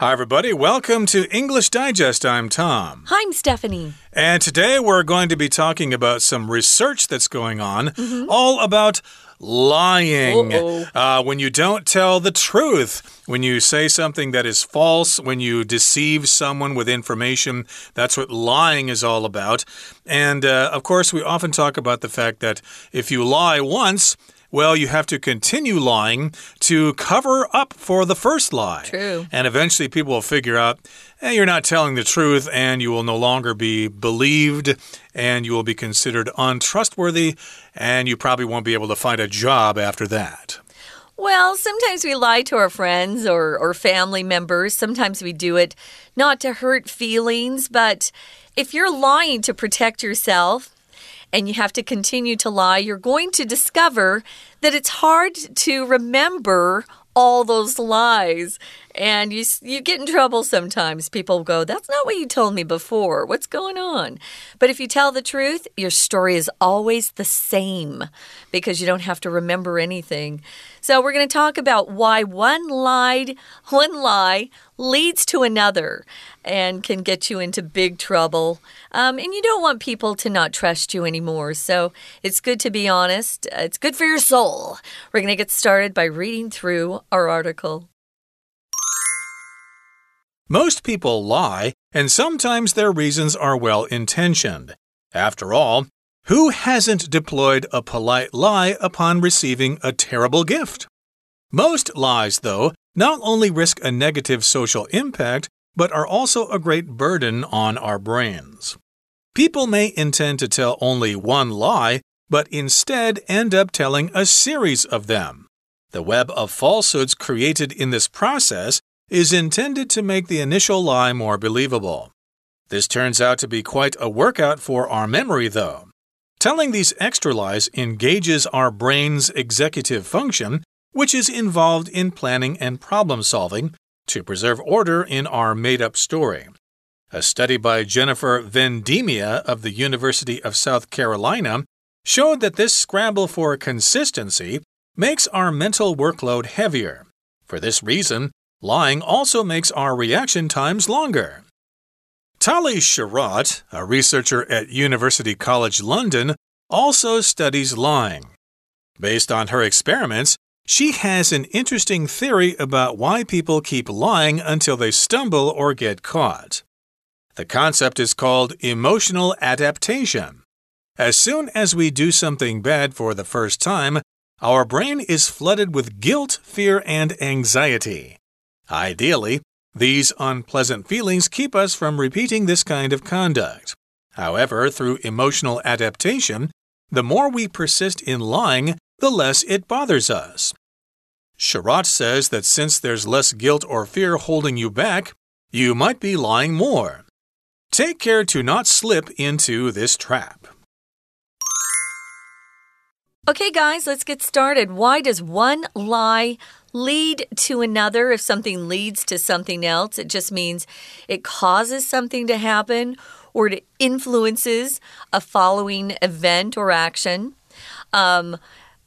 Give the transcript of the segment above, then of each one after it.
Hi, everybody. Welcome to English Digest. I'm Tom. I'm Stephanie. And today we're going to be talking about some research that's going on Mm -hmm. all about lying. Uh -oh. uh, when you don't tell the truth, when you say something that is false, when you deceive someone with information, that's what lying is all about. And uh, of course, we often talk about the fact that if you lie once, well, you have to continue lying to cover up for the first lie. True. And eventually people will figure out eh, you're not telling the truth and you will no longer be believed and you will be considered untrustworthy and you probably won't be able to find a job after that. Well, sometimes we lie to our friends or, or family members. Sometimes we do it not to hurt feelings, but if you're lying to protect yourself, and you have to continue to lie, you're going to discover that it's hard to remember all those lies. And you, you get in trouble sometimes. People go, That's not what you told me before. What's going on? But if you tell the truth, your story is always the same because you don't have to remember anything. So we're going to talk about why one lied, one lie leads to another and can get you into big trouble. Um, and you don't want people to not trust you anymore. So it's good to be honest. It's good for your soul. We're going to get started by reading through our article. Most people lie, and sometimes their reasons are well intentioned. After all, who hasn't deployed a polite lie upon receiving a terrible gift? Most lies, though, not only risk a negative social impact, but are also a great burden on our brains. People may intend to tell only one lie, but instead end up telling a series of them. The web of falsehoods created in this process is intended to make the initial lie more believable. This turns out to be quite a workout for our memory, though. Telling these extra lies engages our brain's executive function, which is involved in planning and problem solving to preserve order in our made up story. A study by Jennifer Vendemia of the University of South Carolina showed that this scramble for consistency makes our mental workload heavier. For this reason, lying also makes our reaction times longer. Tali Sharot, a researcher at University College London, also studies lying. Based on her experiments, she has an interesting theory about why people keep lying until they stumble or get caught. The concept is called emotional adaptation. As soon as we do something bad for the first time, our brain is flooded with guilt, fear, and anxiety. Ideally, these unpleasant feelings keep us from repeating this kind of conduct. However, through emotional adaptation, the more we persist in lying, the less it bothers us. Sharot says that since there's less guilt or fear holding you back, you might be lying more. Take care to not slip into this trap. Okay, guys, let's get started. Why does one lie lead to another? If something leads to something else, it just means it causes something to happen or it influences a following event or action. Um,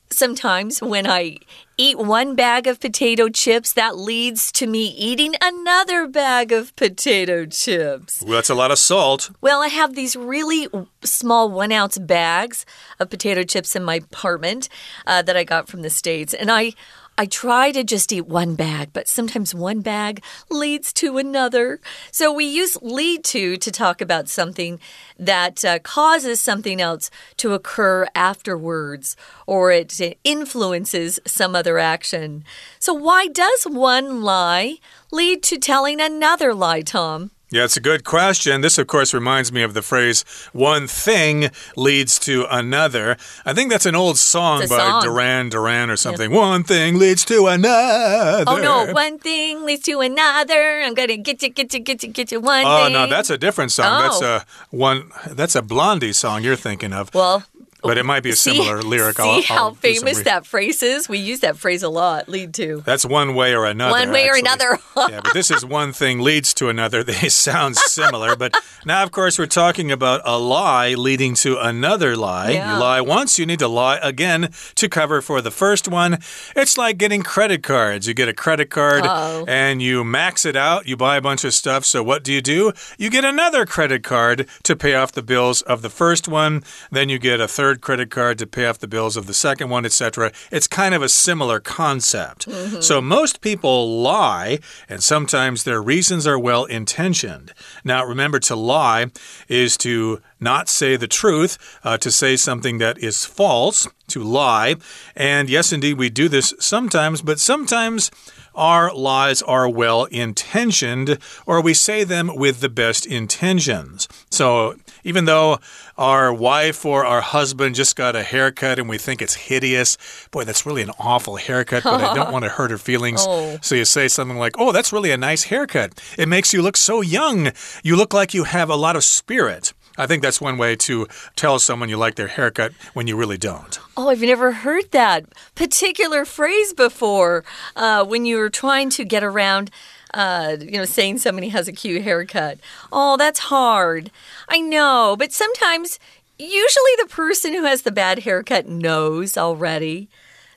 sometimes when I eat one bag of potato chips, that leads to me eating another bag of potato chips. Well, that's a lot of salt. Well, I have these really small one ounce bags of potato chips in my apartment uh, that I got from the States. And I. I try to just eat one bag, but sometimes one bag leads to another. So we use lead to to talk about something that uh, causes something else to occur afterwards or it influences some other action. So, why does one lie lead to telling another lie, Tom? Yeah, it's a good question. This, of course, reminds me of the phrase, one thing leads to another. I think that's an old song by song. Duran Duran or something. One thing leads to another. Oh no, one thing leads to another. I'm gonna get you, get you, get you, get you one Oh, thing. no, that's a different song. That's Oh. a one that's a Blondie song you're thinking of. Well, but it might be a similar see, lyric. See I'll, how I'll do famous that phrase is? We use that phrase a lot. Lead to. That's one way or another. One way or another. yeah, but this is one thing leads to another. They sound similar, but now, of course, we're talking about a lie leading to another lie. Yeah. You lie once, you need to lie again to cover for the first one. It's like getting credit cards. You get a credit card Uh-oh. and you max it out. You buy a bunch of stuff. So what do you do? You get another credit card to pay off the bills of the first one. Then you get a third credit card to pay off the bills of the second one, etc. It's kind of a similar concept. So most people lie, and sometimes their reasons are well intentioned. Now, remember, to lie is to not say the truth, uh, to say something that is false, to lie. And yes, indeed, we do this sometimes, but sometimes our lies are well intentioned, or we say them with the best intentions. So, even though our wife or our husband just got a haircut and we think it's hideous, boy, that's really an awful haircut, but I don't want to hurt her feelings. Oh. So, you say something like, Oh, that's really a nice haircut. It makes you look so young. You look like you have a lot of spirit. I think that's one way to tell someone you like their haircut when you really don't. Oh, I've never heard that particular phrase before. Uh, when you were trying to get around, uh, you know, saying somebody has a cute haircut. Oh, that's hard. I know, but sometimes, usually, the person who has the bad haircut knows already.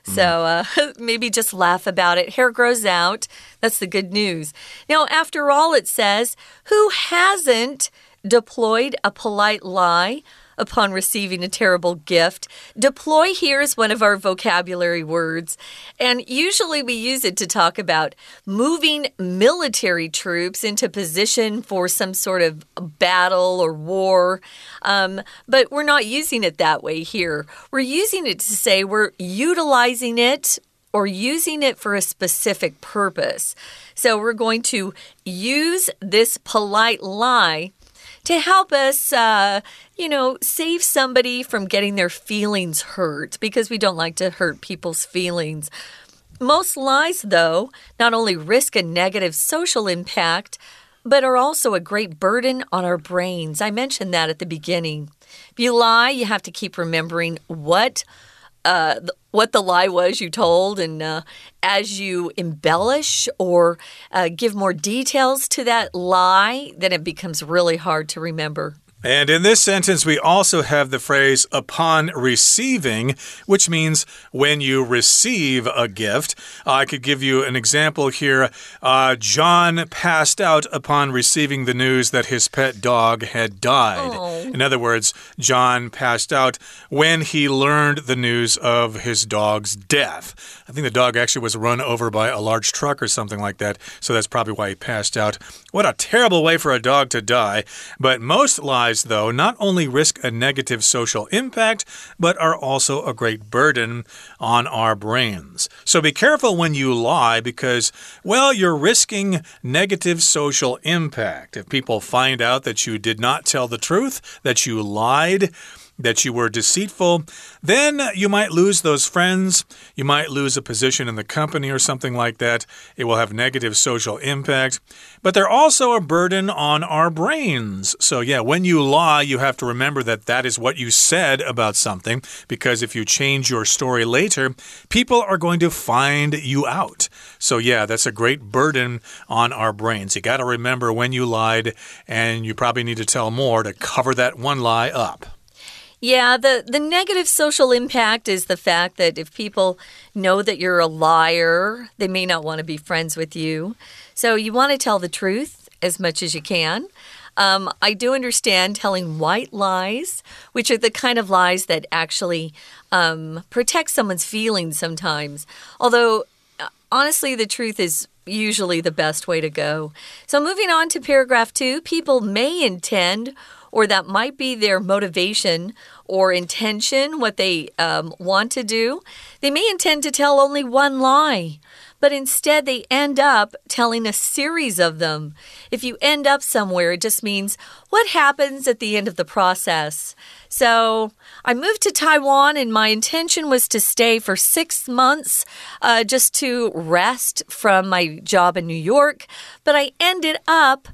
So uh, maybe just laugh about it. Hair grows out. That's the good news. Now, after all, it says, who hasn't deployed a polite lie upon receiving a terrible gift? Deploy here is one of our vocabulary words, and usually we use it to talk about moving military troops into position for some sort of battle or war. Um, but we're not using it that way here. We're using it to say we're utilizing it or using it for a specific purpose. So we're going to use this polite lie to help us, uh, you know, save somebody from getting their feelings hurt because we don't like to hurt people's feelings. Most lies, though, not only risk a negative social impact, but are also a great burden on our brains. I mentioned that at the beginning. If you lie, you have to keep remembering what uh, what the lie was you told, and uh, as you embellish or uh, give more details to that lie, then it becomes really hard to remember. And in this sentence, we also have the phrase upon receiving, which means when you receive a gift. I could give you an example here. Uh, John passed out upon receiving the news that his pet dog had died. Oh. In other words, John passed out when he learned the news of his dog's death. I think the dog actually was run over by a large truck or something like that, so that's probably why he passed out. What a terrible way for a dog to die. But most though, not only risk a negative social impact, but are also a great burden on our brains. So be careful when you lie because, well, you're risking negative social impact. If people find out that you did not tell the truth, that you lied, that you were deceitful, then you might lose those friends. You might lose a position in the company or something like that. It will have negative social impact. But they're also a burden on our brains. So, yeah, when you lie, you have to remember that that is what you said about something, because if you change your story later, people are going to find you out. So, yeah, that's a great burden on our brains. You got to remember when you lied, and you probably need to tell more to cover that one lie up. Yeah, the, the negative social impact is the fact that if people know that you're a liar, they may not want to be friends with you. So you want to tell the truth as much as you can. Um, I do understand telling white lies, which are the kind of lies that actually um, protect someone's feelings sometimes. Although, uh, honestly, the truth is usually the best way to go. So, moving on to paragraph two people may intend, or that might be their motivation or intention, what they um, want to do. They may intend to tell only one lie but instead they end up telling a series of them. If you end up somewhere, it just means what happens at the end of the process. So I moved to Taiwan, and my intention was to stay for six months uh, just to rest from my job in New York. But I ended up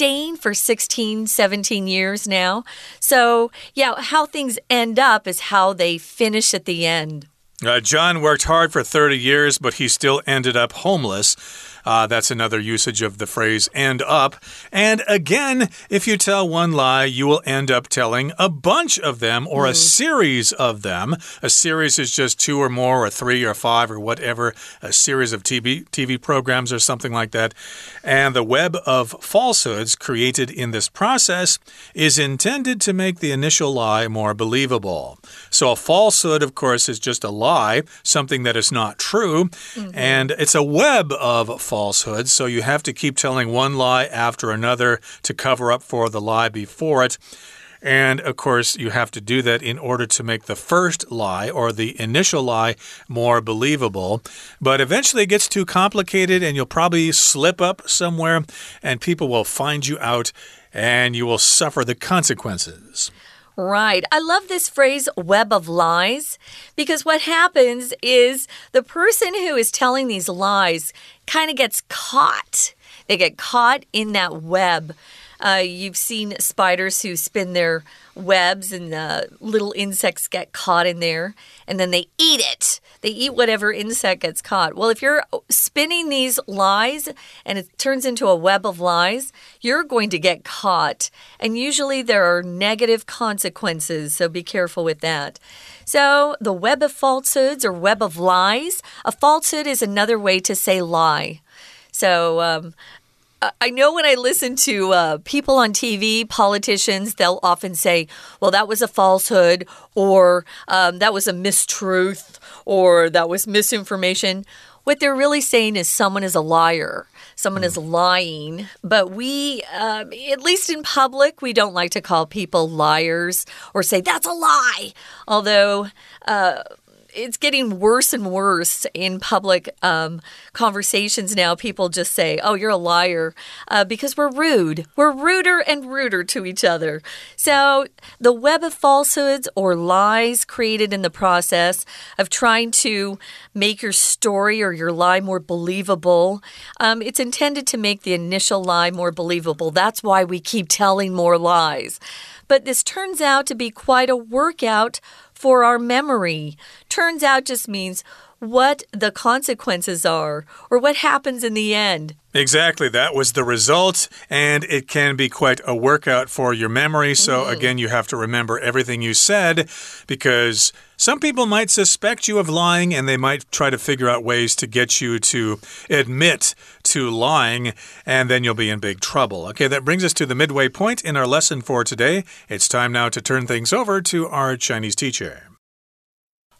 staying for 16, 17 years now. So, yeah, how things end up is how they finish at the end. Uh, John worked hard for 30 years, but he still ended up homeless. Uh, that's another usage of the phrase end up. And again, if you tell one lie, you will end up telling a bunch of them or mm. a series of them. A series is just two or more, or three or five, or whatever, a series of TV, TV programs or something like that. And the web of falsehoods created in this process is intended to make the initial lie more believable. So a falsehood, of course, is just a lie, something that is not true. Mm -hmm. And it's a web of falsehoods, so you have to keep telling one lie after another to cover up for the lie before it. And of course, you have to do that in order to make the first lie or the initial lie more believable. But eventually it gets too complicated and you'll probably slip up somewhere and people will find you out and you will suffer the consequences. Right. I love this phrase, web of lies, because what happens is the person who is telling these lies kind of gets caught. They get caught in that web. Uh, you've seen spiders who spin their webs and little insects get caught in there and then they eat it. They eat whatever insect gets caught. Well, if you're spinning these lies and it turns into a web of lies, you're going to get caught. And usually there are negative consequences, so be careful with that. So, the web of falsehoods or web of lies, a falsehood is another way to say lie. So, um, I know when I listen to uh, people on TV, politicians, they'll often say, well, that was a falsehood, or um, that was a mistruth, or that was misinformation. What they're really saying is someone is a liar. Someone mm. is lying. But we, uh, at least in public, we don't like to call people liars or say that's a lie. Although, uh, it's getting worse and worse in public um, conversations now. People just say, "Oh, you're a liar," uh, because we're rude. We're ruder and ruder to each other. So the web of falsehoods or lies created in the process of trying to make your story or your lie more believable, um, it's intended to make the initial lie more believable. That's why we keep telling more lies. But this turns out to be quite a workout for our memory. Turns out just means what the consequences are or what happens in the end. Exactly. That was the result, and it can be quite a workout for your memory. So, mm. again, you have to remember everything you said because some people might suspect you of lying and they might try to figure out ways to get you to admit to lying, and then you'll be in big trouble. Okay, that brings us to the midway point in our lesson for today. It's time now to turn things over to our Chinese teacher.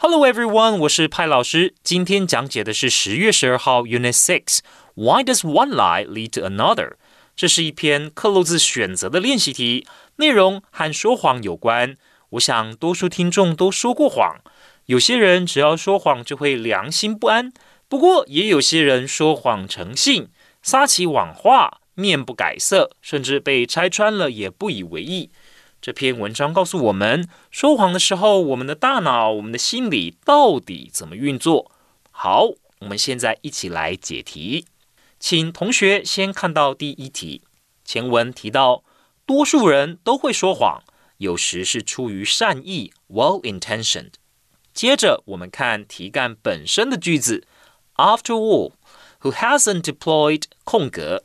Hello everyone，我是派老师。今天讲解的是十月十二号 Unit Six。Why does one lie lead to another？这是一篇克漏字选择的练习题，内容和说谎有关。我想多数听众都说过谎，有些人只要说谎就会良心不安。不过也有些人说谎成性，撒起谎话，面不改色，甚至被拆穿了也不以为意。这篇文章告诉我们，说谎的时候，我们的大脑、我们的心理到底怎么运作？好，我们现在一起来解题。请同学先看到第一题。前文提到，多数人都会说谎，有时是出于善意 （well-intentioned）。接着，我们看题干本身的句子：After all, who hasn't deployed 空格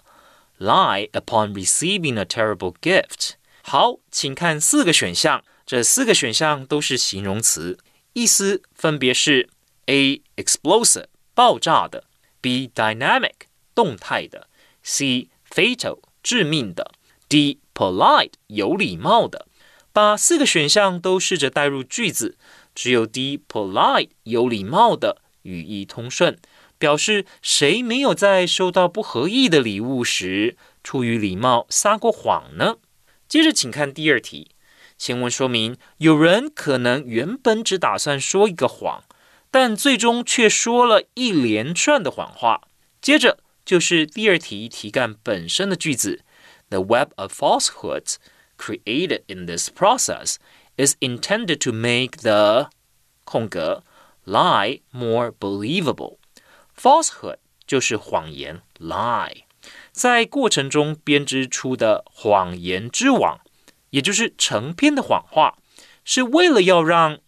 lie upon receiving a terrible gift？好，请看四个选项，这四个选项都是形容词，意思分别是：A. explosive 爆炸的；B. dynamic 动态的；C. fatal 致命的；D. polite 有礼貌的。把四个选项都试着带入句子，只有 D. polite 有礼貌的语义通顺，表示谁没有在收到不合意的礼物时，出于礼貌撒过谎呢？接着，请看第二题。前文说明，有人可能原本只打算说一个谎，但最终却说了一连串的谎话。接着就是第二题题干本身的句子：The web of falsehoods created in this process is intended to make the 空格 lie more believable。Falsehood 就是谎言，lie。在过程中编织出的谎言之网，也就是成篇的谎话，是为了要让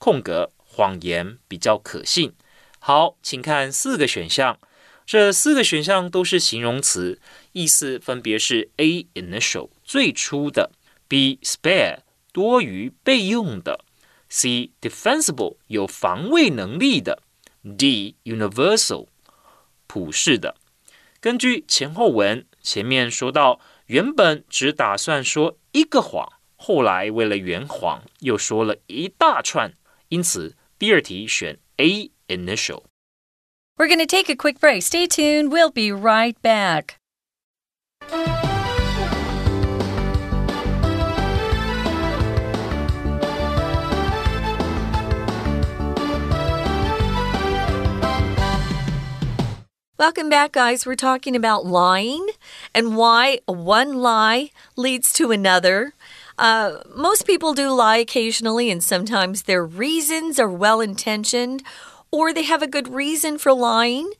空格谎言比较可信。好，请看四个选项，这四个选项都是形容词，意思分别是：A initial 最初的，B spare 多余备用的，C defensible 有防卫能力的，D universal 普世的。根据前后文，前面说到原本只打算说一个谎，后来为了圆谎又说了一大串，因此第二题选 A initial. We're going to take a quick break. Stay tuned. We'll be right back. Welcome back, guys. We're talking about lying and why one lie leads to another. Uh, most people do lie occasionally, and sometimes their reasons are well intentioned or they have a good reason for lying.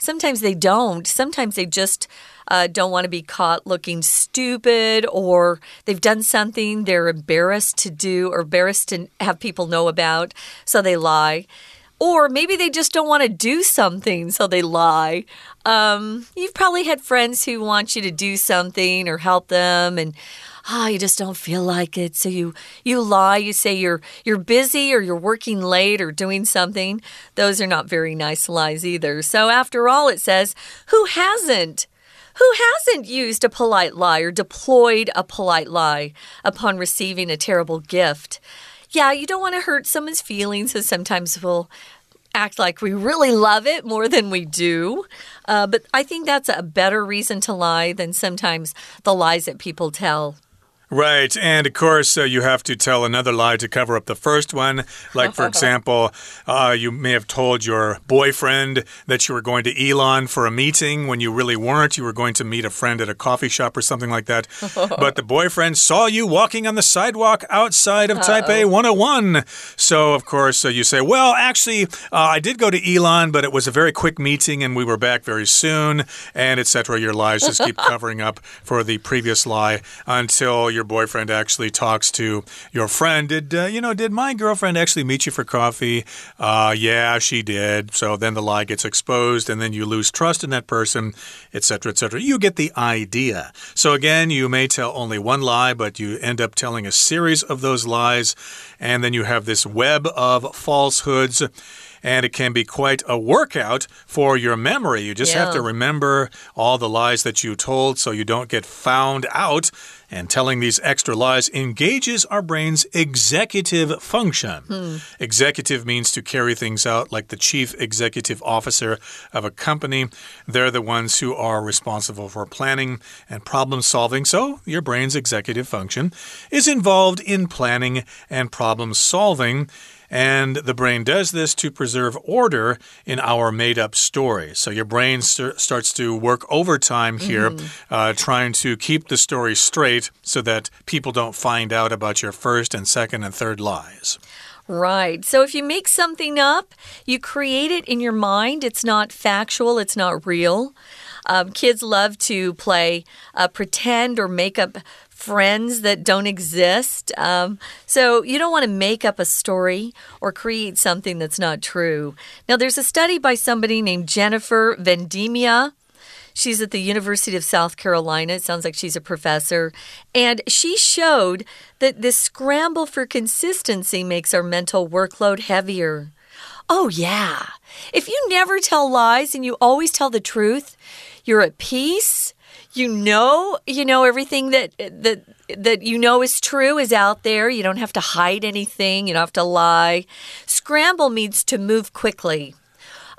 Sometimes they don't. Sometimes they just uh, don't want to be caught looking stupid or they've done something they're embarrassed to do or embarrassed to have people know about, so they lie. Or maybe they just don't want to do something, so they lie. Um, you've probably had friends who want you to do something or help them, and ah, oh, you just don't feel like it. So you you lie. You say you're you're busy or you're working late or doing something. Those are not very nice lies either. So after all, it says, who hasn't? Who hasn't used a polite lie or deployed a polite lie upon receiving a terrible gift? Yeah, you don't want to hurt someone's feelings, so sometimes we'll act like we really love it more than we do. Uh, but I think that's a better reason to lie than sometimes the lies that people tell. Right. And of course, uh, you have to tell another lie to cover up the first one. Like, for example, uh, you may have told your boyfriend that you were going to Yilan for a meeting when you really weren't. You were going to meet a friend at a coffee shop or something like that. but the boyfriend saw you walking on the sidewalk outside of uh -oh. Taipei 101. So, of course, uh, you say, Well, actually, uh, I did go to Yilan, but it was a very quick meeting and we were back very soon, and etc. Your lies just keep covering up for the previous lie until your your boyfriend actually talks to your friend, did uh, you know? Did my girlfriend actually meet you for coffee? Uh, yeah, she did. So then the lie gets exposed, and then you lose trust in that person, etc., etc. You get the idea. So again, you may tell only one lie, but you end up telling a series of those lies, and then you have this web of falsehoods and it can be quite a workout for your memory. You just yeah. have to remember all the lies that you told so you don't get found out. And telling these extra lies engages our brain's executive function. Hmm. Executive means to carry things out, like the chief executive officer of a company. They're the ones who are responsible for planning and problem solving. So, your brain's executive function is involved in planning and problem solving. And the brain does this to preserve order in our made up story. So your brain st starts to work overtime here, mm -hmm. uh, trying to keep the story straight so that people don't find out about your first and second and third lies. Right. So if you make something up, you create it in your mind. It's not factual, it's not real. Um, kids love to play uh, pretend or make up friends that don't exist. Um, so you don't want to make up a story or create something that's not true. Now, there's a study by somebody named Jennifer Vendemia. She's at the University of South Carolina. It sounds like she's a professor. And she showed that this scramble for consistency makes our mental workload heavier. Oh, yeah. If you never tell lies and you always tell the truth, you're at peace you know you know everything that that that you know is true is out there. You don't have to hide anything. You don't have to lie. Scramble means to move quickly.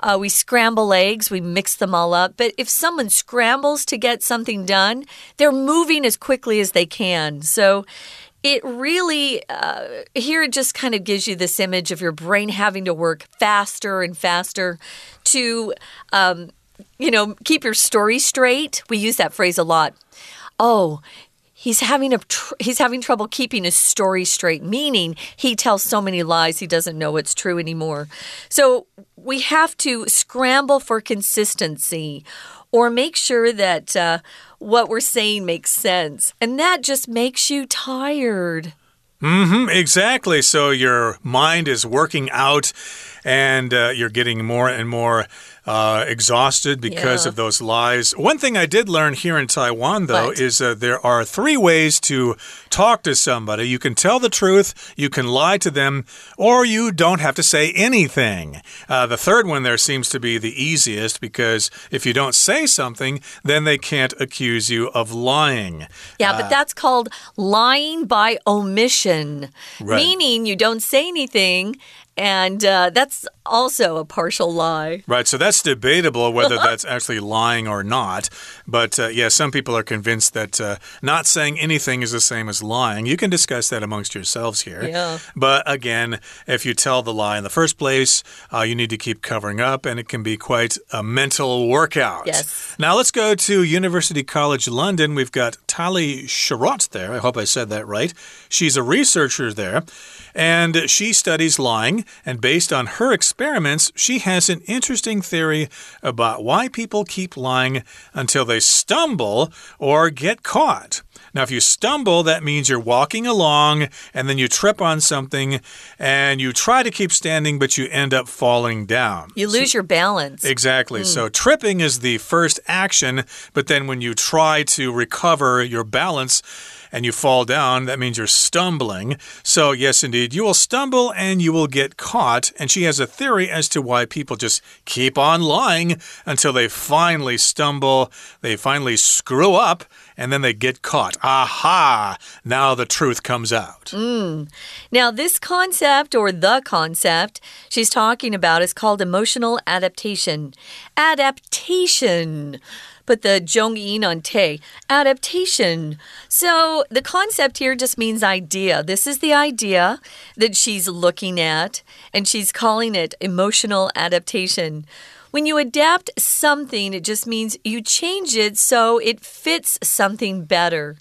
Uh, we scramble eggs, we mix them all up. But if someone scrambles to get something done, they're moving as quickly as they can. So it really, uh, here it just kind of gives you this image of your brain having to work faster and faster to um, you know, keep your story straight. We use that phrase a lot. Oh, he's having a he's having trouble keeping his story straight meaning he tells so many lies he doesn't know what's true anymore so we have to scramble for consistency or make sure that uh, what we're saying makes sense and that just makes you tired Mm -hmm, exactly. So your mind is working out and uh, you're getting more and more uh, exhausted because yeah. of those lies. One thing I did learn here in Taiwan, though, what? is uh, there are three ways to talk to somebody. You can tell the truth, you can lie to them, or you don't have to say anything. Uh, the third one there seems to be the easiest because if you don't say something, then they can't accuse you of lying. Yeah, but Uh, that's called lying by omission, Right. meaning you don't say anything. And uh, that's also a partial lie. Right, so that's debatable whether that's actually lying or not. But uh, yeah, some people are convinced that uh, not saying anything is the same as lying. You can discuss that amongst yourselves here. Yeah. But again, if you tell the lie in the first place, uh, you need to keep covering up, and it can be quite a mental workout. Yes. Now let's go to University College London. We've got Tali Sharot there. I hope I said that right. She's a researcher there. And she studies lying, and based on her experiments, she has an interesting theory about why people keep lying until they stumble or get caught. Now, if you stumble, that means you're walking along and then you trip on something and you try to keep standing, but you end up falling down. You lose your balance. Exactly. Hmm. So tripping is the first action, but then when you try to recover your balance, and you fall down, that means you're stumbling. So, yes, indeed, you will stumble and you will get caught. And she has a theory as to why people just keep on lying until they finally stumble, they finally screw up, and then they get caught. Aha! Now the truth comes out. Hmm. Now, this concept or the concept she's talking about is called emotional adaptation. Adaptation. Put the zhong yin on te. Adaptation. So the concept here just means idea. This is the idea that she's looking at, and she's calling it emotional adaptation. When you adapt something, it just means you change it so it fits something better.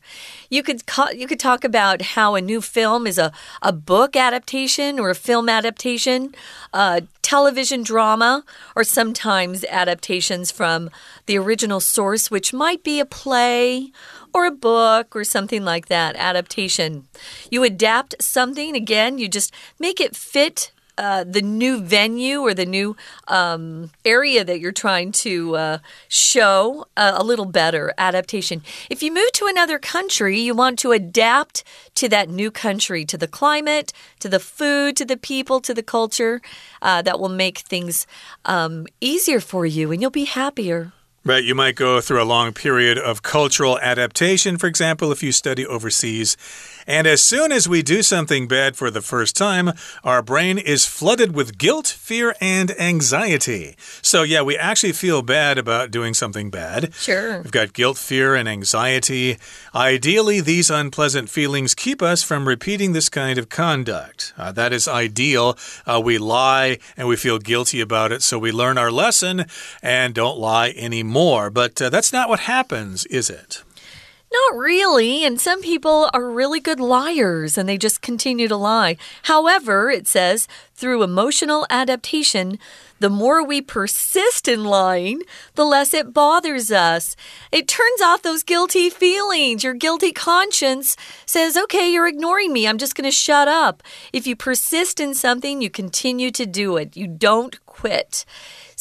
You could you could talk about how a new film is a, a book adaptation or a film adaptation, a television drama, or sometimes adaptations from the original source, which might be a play or a book or something like that. Adaptation. You adapt something, again, you just make it fit uh, the new venue or the new um, area that you're trying to uh, show uh, a little better adaptation. If you move to another country, you want to adapt to that new country, to the climate, to the food, to the people, to the culture. Uh, that will make things um, easier for you and you'll be happier. Right, you might go through a long period of cultural adaptation, for example, if you study overseas. And as soon as we do something bad for the first time, our brain is flooded with guilt, fear, and anxiety. So, yeah, we actually feel bad about doing something bad. Sure. We've got guilt, fear, and anxiety. Ideally, these unpleasant feelings keep us from repeating this kind of conduct. Uh, that is ideal. Uh, we lie and we feel guilty about it, so we learn our lesson and don't lie anymore. More, but uh, that's not what happens, is it? Not really. And some people are really good liars and they just continue to lie. However, it says through emotional adaptation, the more we persist in lying, the less it bothers us. It turns off those guilty feelings. Your guilty conscience says, okay, you're ignoring me. I'm just going to shut up. If you persist in something, you continue to do it, you don't quit.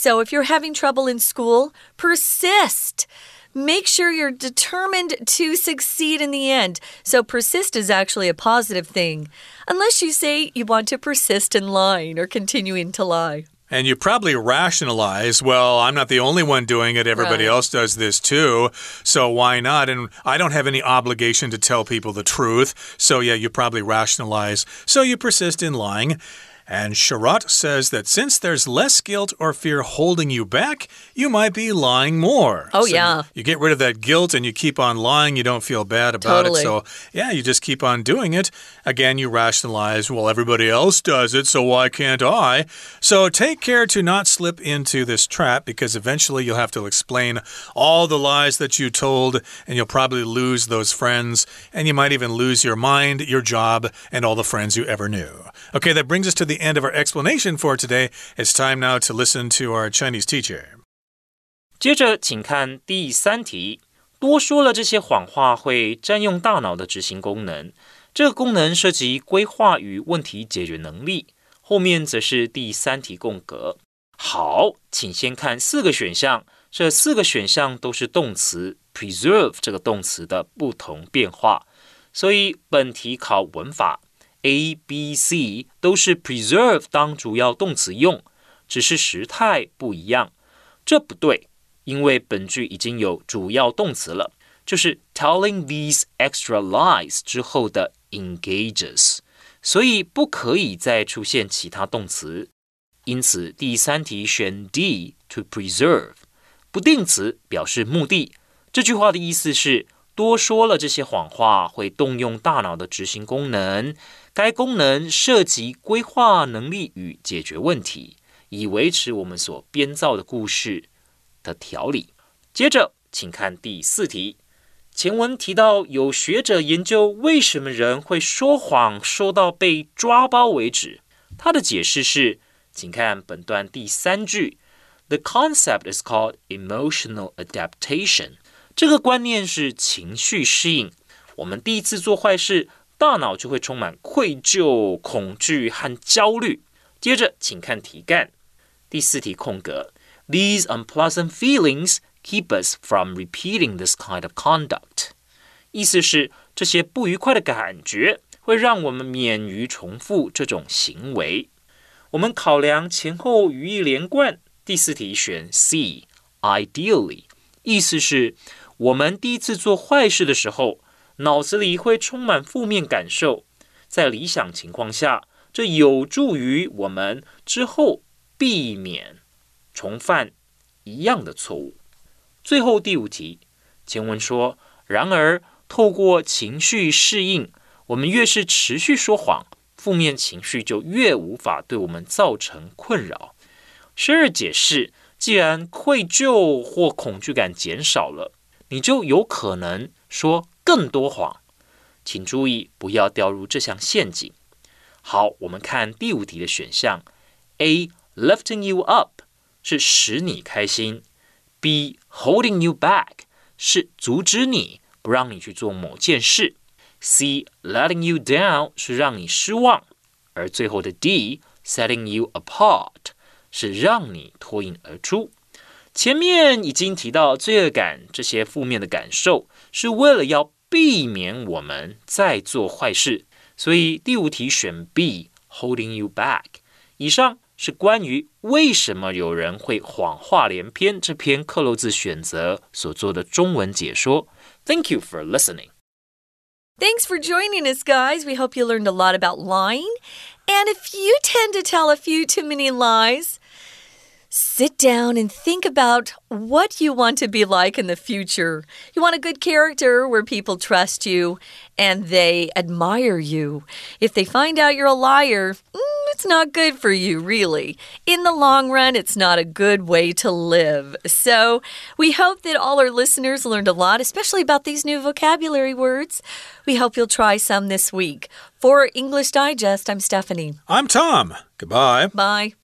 So if you're having trouble in school, persist. Make sure you're determined to succeed in the end. So, persist is actually a positive thing, unless you say you want to persist in lying or continuing to lie. And you probably rationalize, well, I'm not the only one doing it. Everybody Right. else does this too. So why not? And I don't have any obligation to tell people the truth. So, yeah, you probably rationalize. So you persist in lying. And Sharot says that since there's less guilt or fear holding you back, you might be lying more. Oh, so yeah. You, you, get rid of that guilt and you keep on lying. You don't feel bad about totally. it. So, yeah, you just keep on doing it. Again, you rationalize, well, everybody else does it, so why can't I? So, take care to not slip into this trap because eventually you'll have to explain all the lies that you told, and you'll probably lose those friends, and you might even lose your mind, your job, and all the friends you ever knew. Okay, that brings us to the the end of our explanation for today. It's time now to listen to our Chinese teacher. 接着，请看第三题。多说了这些谎话会占用大脑的执行功能，这个功能涉及规划与问题解决能力。后面则是第三题空格。好，请先看四个选项，这四个选项都是动词 preserve 这个动词的不同变化，所以本题考文法。 A、B、C 都是 preserve 当主要动词用，只是时态不一样。这不对，因为本句已经有主要动词了，就是 telling these extra lies 之后的 engages，所以不可以再出现其他动词。因此，第三题选 D to preserve，不定词表示目的。这句话的意思是。多说了这些谎话，会动用大脑的执行功能。该功能涉及规划能力与解决问题，以维持我们所编造的故事的条理。接着，请看第四题。前文提到，有学者研究为什么人会说谎，说到被抓包为止。他的解释是，请看本段第三句：The concept is called emotional adaptation。这个观念是情绪适应。我们第一次做坏事，大脑就会充满愧疚、恐惧和焦虑。接着，请看题干，第四题空格。These unpleasant feelings keep us from repeating this kind of conduct。意思是这些不愉快的感觉会让我们免于重复这种行为。我们考量前后语义连贯，第四题选 C。Ideally，意思是。我们第一次做坏事的时候，脑子里会充满负面感受。在理想情况下，这有助于我们之后避免重犯一样的错误。最后第五题，前文说：然而，透过情绪适应，我们越是持续说谎，负面情绪就越无法对我们造成困扰。学而解释：既然愧疚或恐惧感减少了。你就有可能说更多谎，请注意不要掉入这项陷阱。好，我们看第五题的选项：A. Lifting you up 是使你开心；B. Holding you back 是阻止你不让你去做某件事；C. Letting you down 是让你失望；而最后的 D. Setting you apart 是让你脱颖而出。前面已经提到，罪恶感这些负面的感受是为了要避免我们再做坏事，所以第五题选 B，holding you back。以上是关于为什么有人会谎话连篇这篇克漏字选择所做的中文解说。Thank you for listening. Thanks for joining us, guys. We hope you learned a lot about lying. And if you tend to tell a few too many lies, sit down and think about what you want to be like in the future. You want a good character where people trust you and they admire you. If they find out you're a liar, mm, it's not good for you, really. In the long run, it's not a good way to live. So, we hope that all our listeners learned a lot, especially about these new vocabulary words. We hope you'll try some this week. For English Digest, I'm Stephanie. I'm Tom. Goodbye. Bye.